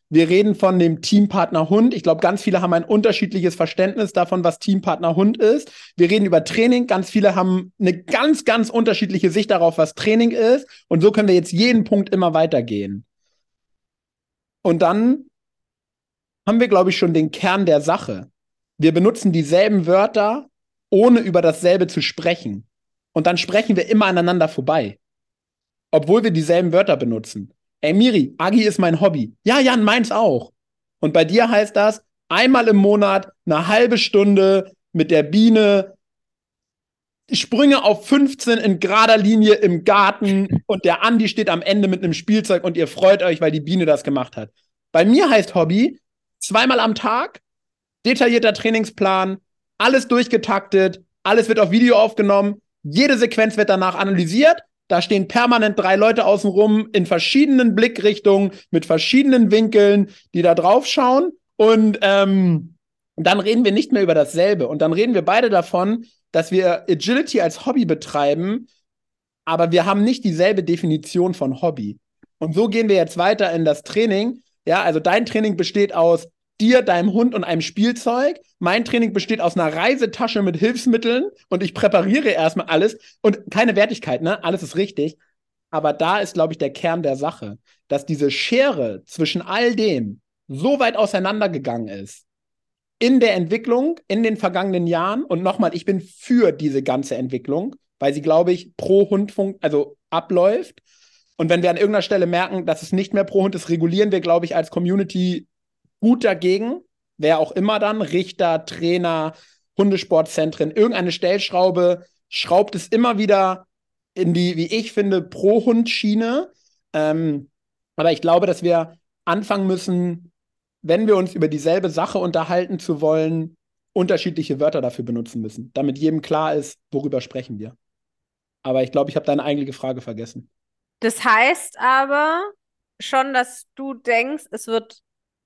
Wir reden von dem Teampartner Hund. Ich glaube, ganz viele haben ein unterschiedliches Verständnis davon, was Teampartner Hund ist. Wir reden über Training. Ganz viele haben eine ganz, ganz unterschiedliche Sicht darauf, was Training ist. Und so können wir jetzt jeden Punkt immer weitergehen. Und dann haben wir, glaube ich, schon den Kern der Sache. Wir benutzen dieselben Wörter, ohne über dasselbe zu sprechen. Und dann sprechen wir immer aneinander vorbei. Obwohl wir dieselben Wörter benutzen. Ey, Miri, Agi ist mein Hobby. Ja, Jan, meins auch. Und bei dir heißt das, einmal im Monat eine halbe Stunde mit der Biene Sprünge auf 15 in gerader Linie im Garten und der Andi steht am Ende mit einem Spielzeug und ihr freut euch, weil die Biene das gemacht hat. Bei mir heißt Hobby zweimal am Tag detaillierter Trainingsplan, alles durchgetaktet, alles wird auf Video aufgenommen, jede Sequenz wird danach analysiert. Da stehen permanent drei Leute außenrum in verschiedenen Blickrichtungen mit verschiedenen Winkeln, die da drauf schauen. Und ähm, dann reden wir nicht mehr über dasselbe. Und dann reden wir beide davon, dass wir Agility als Hobby betreiben, aber wir haben nicht dieselbe Definition von Hobby. Und so gehen wir jetzt weiter in das Training. Ja, also dein Training besteht aus dir, deinem Hund und einem Spielzeug. Mein Training besteht aus einer Reisetasche mit Hilfsmitteln und ich präpariere erstmal alles und keine Wertigkeit, ne? Alles ist richtig. Aber da ist, glaube ich, der Kern der Sache, dass diese Schere zwischen all dem so weit auseinandergegangen ist, in der Entwicklung in den vergangenen Jahren. Und nochmal, ich bin für diese ganze Entwicklung, weil sie, glaube ich, pro Hund also abläuft. Und wenn wir an irgendeiner Stelle merken, dass es nicht mehr pro Hund ist, regulieren wir, glaube ich, als Community gut dagegen. Wer auch immer dann, Richter, Trainer, Hundesportzentren, irgendeine Stellschraube schraubt es immer wieder in die, wie ich finde, Pro-Hund-Schiene. Ähm, aber ich glaube, dass wir anfangen müssen, wenn wir uns über dieselbe Sache unterhalten zu wollen, unterschiedliche Wörter dafür benutzen müssen, damit jedem klar ist, worüber sprechen wir. Aber ich glaube, ich habe deine eigentliche Frage vergessen. Das heißt aber schon, dass du denkst, es wird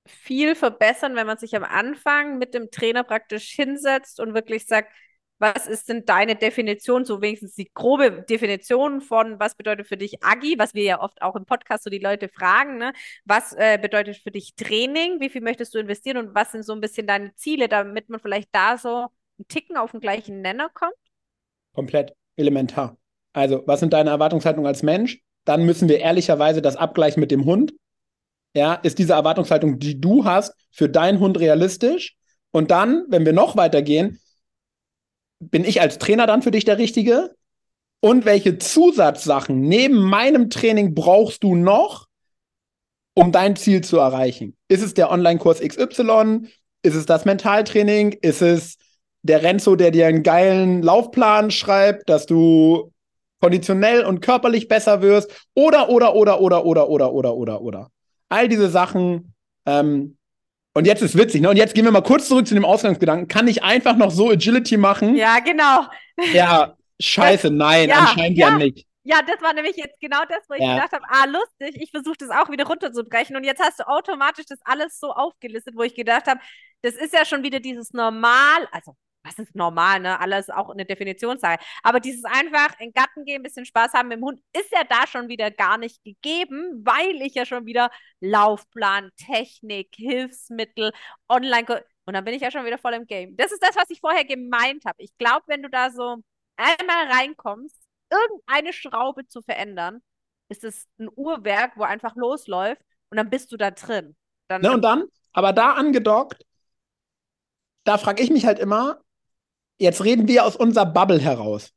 viel verbessern, wenn man sich am Anfang mit dem Trainer praktisch hinsetzt und wirklich sagt, was ist denn deine Definition, so wenigstens die grobe Definition von, was bedeutet für dich Agi, was wir ja oft auch im Podcast so die Leute fragen, ne? was äh, bedeutet für dich Training, wie viel möchtest du investieren und was sind so ein bisschen deine Ziele, damit man vielleicht da so einen Ticken auf den gleichen Nenner kommt? Komplett elementar. Also, was sind deine Erwartungshaltungen als Mensch? Dann müssen wir ehrlicherweise das abgleichen mit dem Hund. Ja, ist diese Erwartungshaltung, die du hast, für deinen Hund realistisch? Und dann, wenn wir noch weitergehen, bin ich als Trainer dann für dich der Richtige? Und welche Zusatzsachen neben meinem Training brauchst du noch, um dein Ziel zu erreichen? Ist es der Online-Kurs XY? Ist es das Mentaltraining? Ist es der Renzo, der dir einen geilen Laufplan schreibt, dass du konditionell und körperlich besser wirst? Oder, oder, oder, oder, oder, oder, oder, oder, oder. All diese Sachen ähm, und jetzt ist witzig, ne? Und jetzt gehen wir mal kurz zurück zu dem Ausgangsgedanken. Kann ich einfach noch so Agility machen? Ja, genau. Ja, scheiße, nein, ja, anscheinend ja, ja, nicht. Ja, das war nämlich jetzt genau das, wo ich ja. gedacht habe, ah, lustig, ich versuche das auch wieder runterzubrechen. Und jetzt hast du automatisch das alles so aufgelistet, wo ich gedacht habe, das ist ja schon wieder dieses Normal, also was ist normal, ne? Alles auch eine Definitionssache. Aber dieses einfach in den Garten gehen, ein bisschen Spaß haben mit dem Hund, ist ja da schon wieder gar nicht gegeben, weil ich ja schon wieder Laufplan, Technik, Hilfsmittel, Online. Und dann bin ich ja schon wieder voll im Game. Das ist das, was ich vorher gemeint habe. Ich glaube, wenn du da so einmal reinkommst, irgendeine Schraube zu verändern, ist es ein Uhrwerk, wo einfach losläuft und dann bist du da drin. Dann, ne, und dann, aber da angedockt, da frage ich mich halt immer, jetzt reden wir aus unserer Bubble heraus.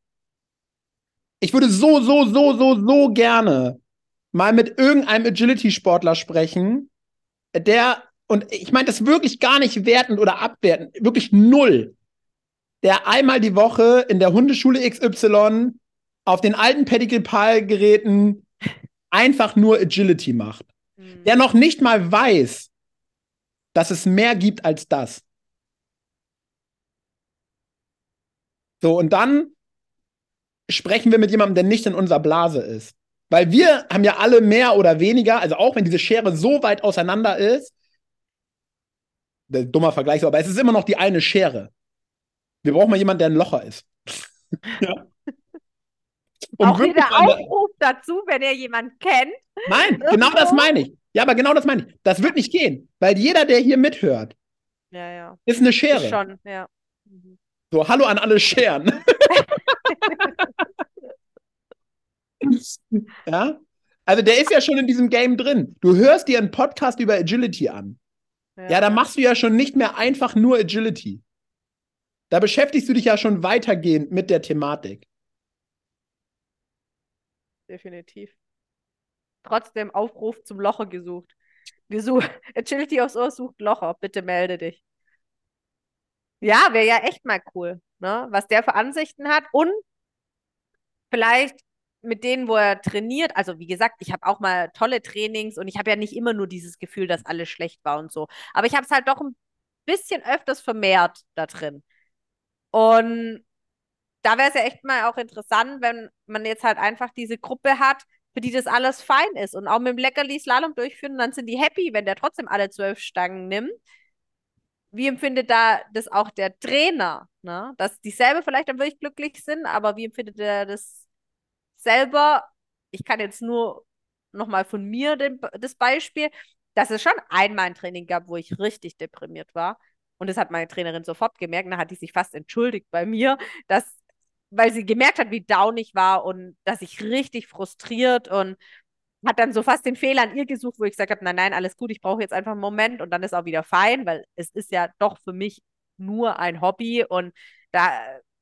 Ich würde so, so, so, so, so gerne mal mit irgendeinem Agility-Sportler sprechen, der, und ich meine das wirklich gar nicht wertend oder abwertend, wirklich null, der einmal die Woche in der Hundeschule XY auf den alten Pedigree-Pal-Geräten einfach nur Agility macht. Mhm. Der noch nicht mal weiß, dass es mehr gibt als das. So, und dann sprechen wir mit jemandem, der nicht in unserer Blase ist. Weil wir haben ja alle mehr oder weniger, also auch wenn diese Schere so weit auseinander ist, dummer Vergleich, aber es ist immer noch die eine Schere. Wir brauchen mal jemanden, der ein Locher ist. ja. Um auch wieder Aufruf dazu, wenn ihr jemanden kennt. Nein, genau das meine ich. Ja, aber genau das meine ich. Das wird nicht gehen, weil jeder, der hier mithört, ja, ja. ist eine Schere. Ist schon, ja. Mhm. So, hallo an alle Scheren. ja? Also der ist ja schon in diesem Game drin. Du hörst dir einen Podcast über Agility an. Ja, ja da machst du ja schon nicht mehr einfach nur Agility. Da beschäftigst du dich ja schon weitergehend mit der Thematik. Definitiv. Trotzdem Aufruf zum Locher gesucht. Wir suchen Agility aufs Ohr sucht Locher. Bitte melde dich. Ja, wäre ja echt mal cool, ne? Was der für Ansichten hat und vielleicht mit denen, wo er trainiert. Also wie gesagt, ich habe auch mal tolle Trainings und ich habe ja nicht immer nur dieses Gefühl, dass alles schlecht war und so. Aber ich habe es halt doch ein bisschen öfters vermehrt da drin. Und da wäre es ja echt mal auch interessant, wenn man jetzt halt einfach diese Gruppe hat, für die das alles fein ist und auch mit dem Leckerli Slalom durchführen, dann sind die happy, wenn der trotzdem alle zwölf Stangen nimmt wie empfindet da das auch der Trainer? Ne? Dass die selber vielleicht dann wirklich glücklich sind, aber wie empfindet er das selber? Ich kann jetzt nur nochmal von mir den, das Beispiel, dass es schon einmal ein Training gab, wo ich richtig deprimiert war. Und das hat meine Trainerin sofort gemerkt. Da hat die sich fast entschuldigt bei mir, dass, weil sie gemerkt hat, wie down ich war und dass ich richtig frustriert und hat dann so fast den Fehler an ihr gesucht, wo ich gesagt habe, nein, nein, alles gut, ich brauche jetzt einfach einen Moment und dann ist auch wieder fein, weil es ist ja doch für mich nur ein Hobby und da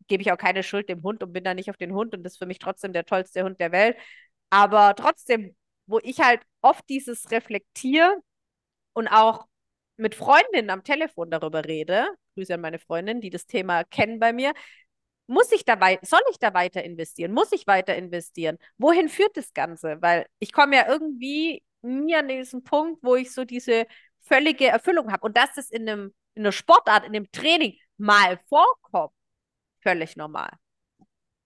gebe ich auch keine Schuld dem Hund und bin da nicht auf den Hund und das ist für mich trotzdem der tollste Hund der Welt. Aber trotzdem, wo ich halt oft dieses reflektiere und auch mit Freundinnen am Telefon darüber rede, Grüße an meine Freundin, die das Thema kennen bei mir, muss ich da soll ich da weiter investieren? Muss ich weiter investieren? Wohin führt das Ganze? Weil ich komme ja irgendwie nie an diesen Punkt, wo ich so diese völlige Erfüllung habe. Und dass das in einem, in einer Sportart, in einem Training mal vorkommt, völlig normal.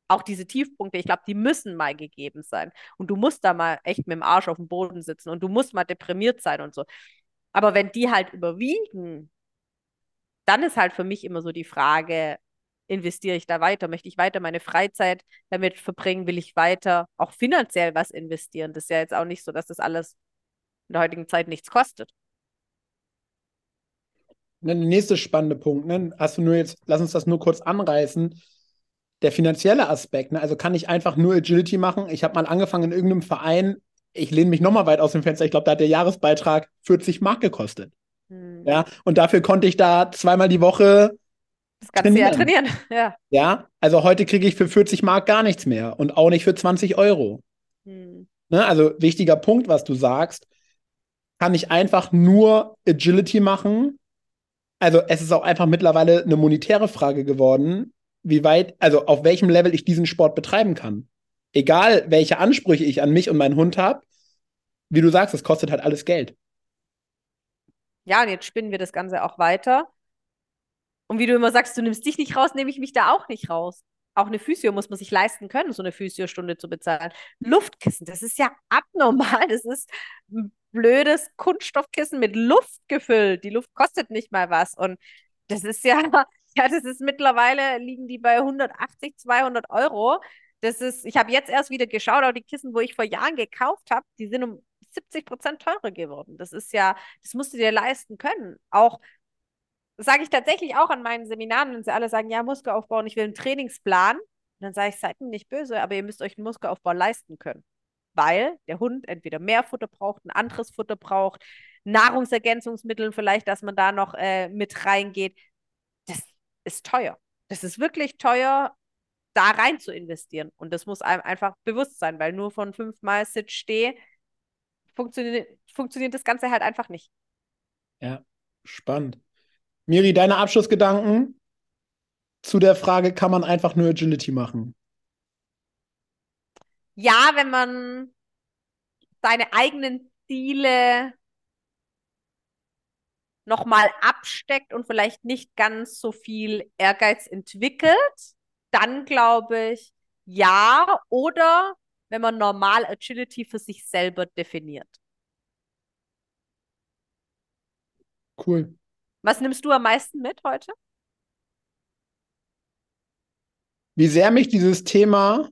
Auch diese Tiefpunkte, ich glaube, die müssen mal gegeben sein. Und du musst da mal echt mit dem Arsch auf dem Boden sitzen und du musst mal deprimiert sein und so. Aber wenn die halt überwiegen, dann ist halt für mich immer so die Frage, investiere ich da weiter? Möchte ich weiter meine Freizeit damit verbringen? Will ich weiter auch finanziell was investieren? Das ist ja jetzt auch nicht so, dass das alles in der heutigen Zeit nichts kostet. Der nächste spannende Punkt, ne? Hast du nur jetzt, lass uns das nur kurz anreißen. Der finanzielle Aspekt, ne? Also kann ich einfach nur Agility machen? Ich habe mal angefangen in irgendeinem Verein, ich lehne mich nochmal weit aus dem Fenster, ich glaube, da hat der Jahresbeitrag 40 Mark gekostet. Hm. Ja, und dafür konnte ich da zweimal die Woche das ganze trainieren. Jahr trainieren, ja. Ja, also heute kriege ich für 40 Mark gar nichts mehr und auch nicht für 20 Euro. Hm. Ne, also wichtiger Punkt, was du sagst, kann ich einfach nur Agility machen. Also es ist auch einfach mittlerweile eine monetäre Frage geworden, wie weit, also auf welchem Level ich diesen Sport betreiben kann. Egal, welche Ansprüche ich an mich und meinen Hund habe, wie du sagst, es kostet halt alles Geld. Ja, und jetzt spinnen wir das Ganze auch weiter. Und wie du immer sagst, du nimmst dich nicht raus, nehme ich mich da auch nicht raus. Auch eine Physio muss man sich leisten können, so eine Physiostunde zu bezahlen. Luftkissen, das ist ja abnormal. Das ist ein blödes Kunststoffkissen mit Luft gefüllt. Die Luft kostet nicht mal was. Und das ist ja, ja, das ist mittlerweile, liegen die bei 180, 200 Euro. Das ist, ich habe jetzt erst wieder geschaut, auch die Kissen, wo ich vor Jahren gekauft habe, die sind um 70 Prozent teurer geworden. Das ist ja, das musst du dir leisten können. Auch sage ich tatsächlich auch an meinen Seminaren, wenn sie alle sagen, ja, Muskelaufbau und ich will einen Trainingsplan. Und dann sage ich, seid mir nicht böse, aber ihr müsst euch einen Muskelaufbau leisten können. Weil der Hund entweder mehr Futter braucht, ein anderes Futter braucht, Nahrungsergänzungsmittel vielleicht, dass man da noch äh, mit reingeht. Das ist teuer. Das ist wirklich teuer, da rein zu investieren. Und das muss einem einfach bewusst sein, weil nur von fünfmal Sit steh funktioniert, funktioniert das Ganze halt einfach nicht. Ja, spannend. Miri, deine Abschlussgedanken zu der Frage, kann man einfach nur Agility machen? Ja, wenn man seine eigenen Ziele nochmal absteckt und vielleicht nicht ganz so viel Ehrgeiz entwickelt, dann glaube ich ja. Oder wenn man normal Agility für sich selber definiert. Cool. Was nimmst du am meisten mit heute? Wie sehr mich dieses Thema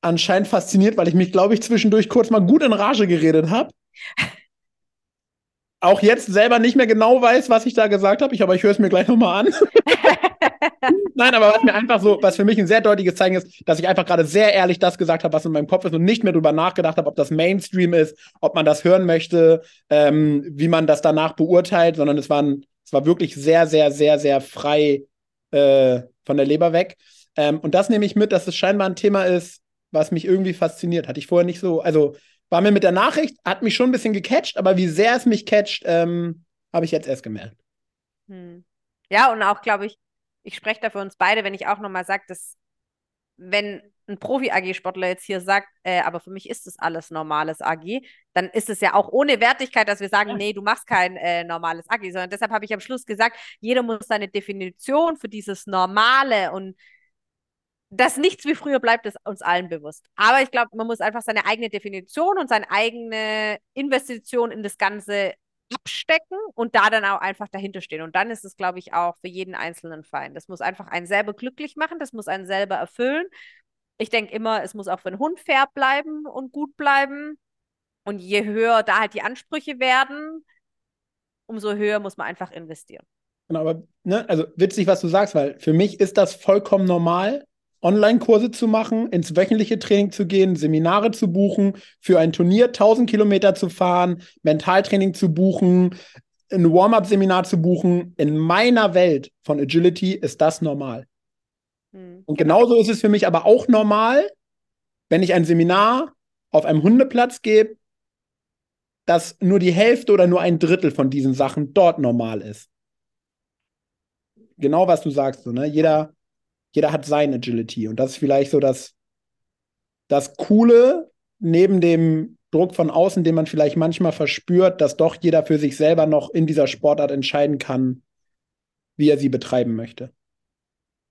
anscheinend fasziniert, weil ich mich, glaube ich, zwischendurch kurz mal gut in Rage geredet habe. Auch jetzt selber nicht mehr genau weiß, was ich da gesagt habe, ich, aber ich höre es mir gleich nochmal an. Nein, aber was mir einfach so, was für mich ein sehr deutliches Zeichen ist, dass ich einfach gerade sehr ehrlich das gesagt habe, was in meinem Kopf ist und nicht mehr drüber nachgedacht habe, ob das Mainstream ist, ob man das hören möchte, ähm, wie man das danach beurteilt, sondern es waren es war wirklich sehr, sehr, sehr, sehr frei äh, von der Leber weg. Ähm, und das nehme ich mit, dass es scheinbar ein Thema ist, was mich irgendwie fasziniert. Hatte ich vorher nicht so, also war mir mit der Nachricht, hat mich schon ein bisschen gecatcht, aber wie sehr es mich catcht, ähm, habe ich jetzt erst gemerkt. Hm. Ja, und auch, glaube ich, ich spreche da für uns beide, wenn ich auch nochmal sage, dass wenn ein Profi-AG-Sportler jetzt hier sagt, äh, aber für mich ist das alles normales AG, dann ist es ja auch ohne Wertigkeit, dass wir sagen, ja. nee, du machst kein äh, normales AG, sondern deshalb habe ich am Schluss gesagt, jeder muss seine Definition für dieses Normale und dass nichts wie früher bleibt, ist uns allen bewusst. Aber ich glaube, man muss einfach seine eigene Definition und seine eigene Investition in das Ganze abstecken und da dann auch einfach dahinter stehen. Und dann ist es, glaube ich, auch für jeden Einzelnen fein. Das muss einfach einen selber glücklich machen, das muss einen selber erfüllen. Ich denke immer, es muss auch für den Hund fair bleiben und gut bleiben. Und je höher da halt die Ansprüche werden, umso höher muss man einfach investieren. Genau, aber ne, also witzig, was du sagst, weil für mich ist das vollkommen normal, Online-Kurse zu machen, ins wöchentliche Training zu gehen, Seminare zu buchen, für ein Turnier 1000 Kilometer zu fahren, Mentaltraining zu buchen, ein Warm-up-Seminar zu buchen. In meiner Welt von Agility ist das normal. Hm. Und genauso ist es für mich aber auch normal, wenn ich ein Seminar auf einem Hundeplatz gebe, dass nur die Hälfte oder nur ein Drittel von diesen Sachen dort normal ist. Genau, was du sagst, so, ne? Jeder, jeder hat sein Agility. Und das ist vielleicht so das, das Coole neben dem Druck von außen, den man vielleicht manchmal verspürt, dass doch jeder für sich selber noch in dieser Sportart entscheiden kann, wie er sie betreiben möchte.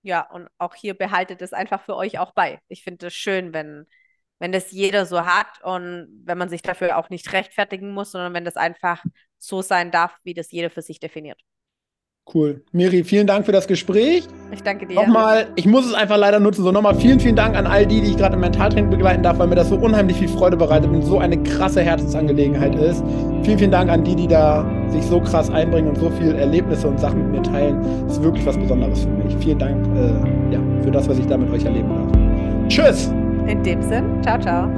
Ja, und auch hier behaltet es einfach für euch auch bei. Ich finde es schön, wenn, wenn das jeder so hat und wenn man sich dafür auch nicht rechtfertigen muss, sondern wenn das einfach so sein darf, wie das jeder für sich definiert. Cool. Miri, vielen Dank für das Gespräch. Ich danke dir. Nochmal, ich muss es einfach leider nutzen. So nochmal vielen, vielen Dank an all die, die ich gerade im Mentaltraining begleiten darf, weil mir das so unheimlich viel Freude bereitet und so eine krasse Herzensangelegenheit ist. Vielen, vielen Dank an die, die da sich so krass einbringen und so viele Erlebnisse und Sachen mit mir teilen. Das ist wirklich was Besonderes für mich. Vielen Dank äh, ja, für das, was ich da mit euch erleben darf. Tschüss! In dem Sinn, ciao, ciao.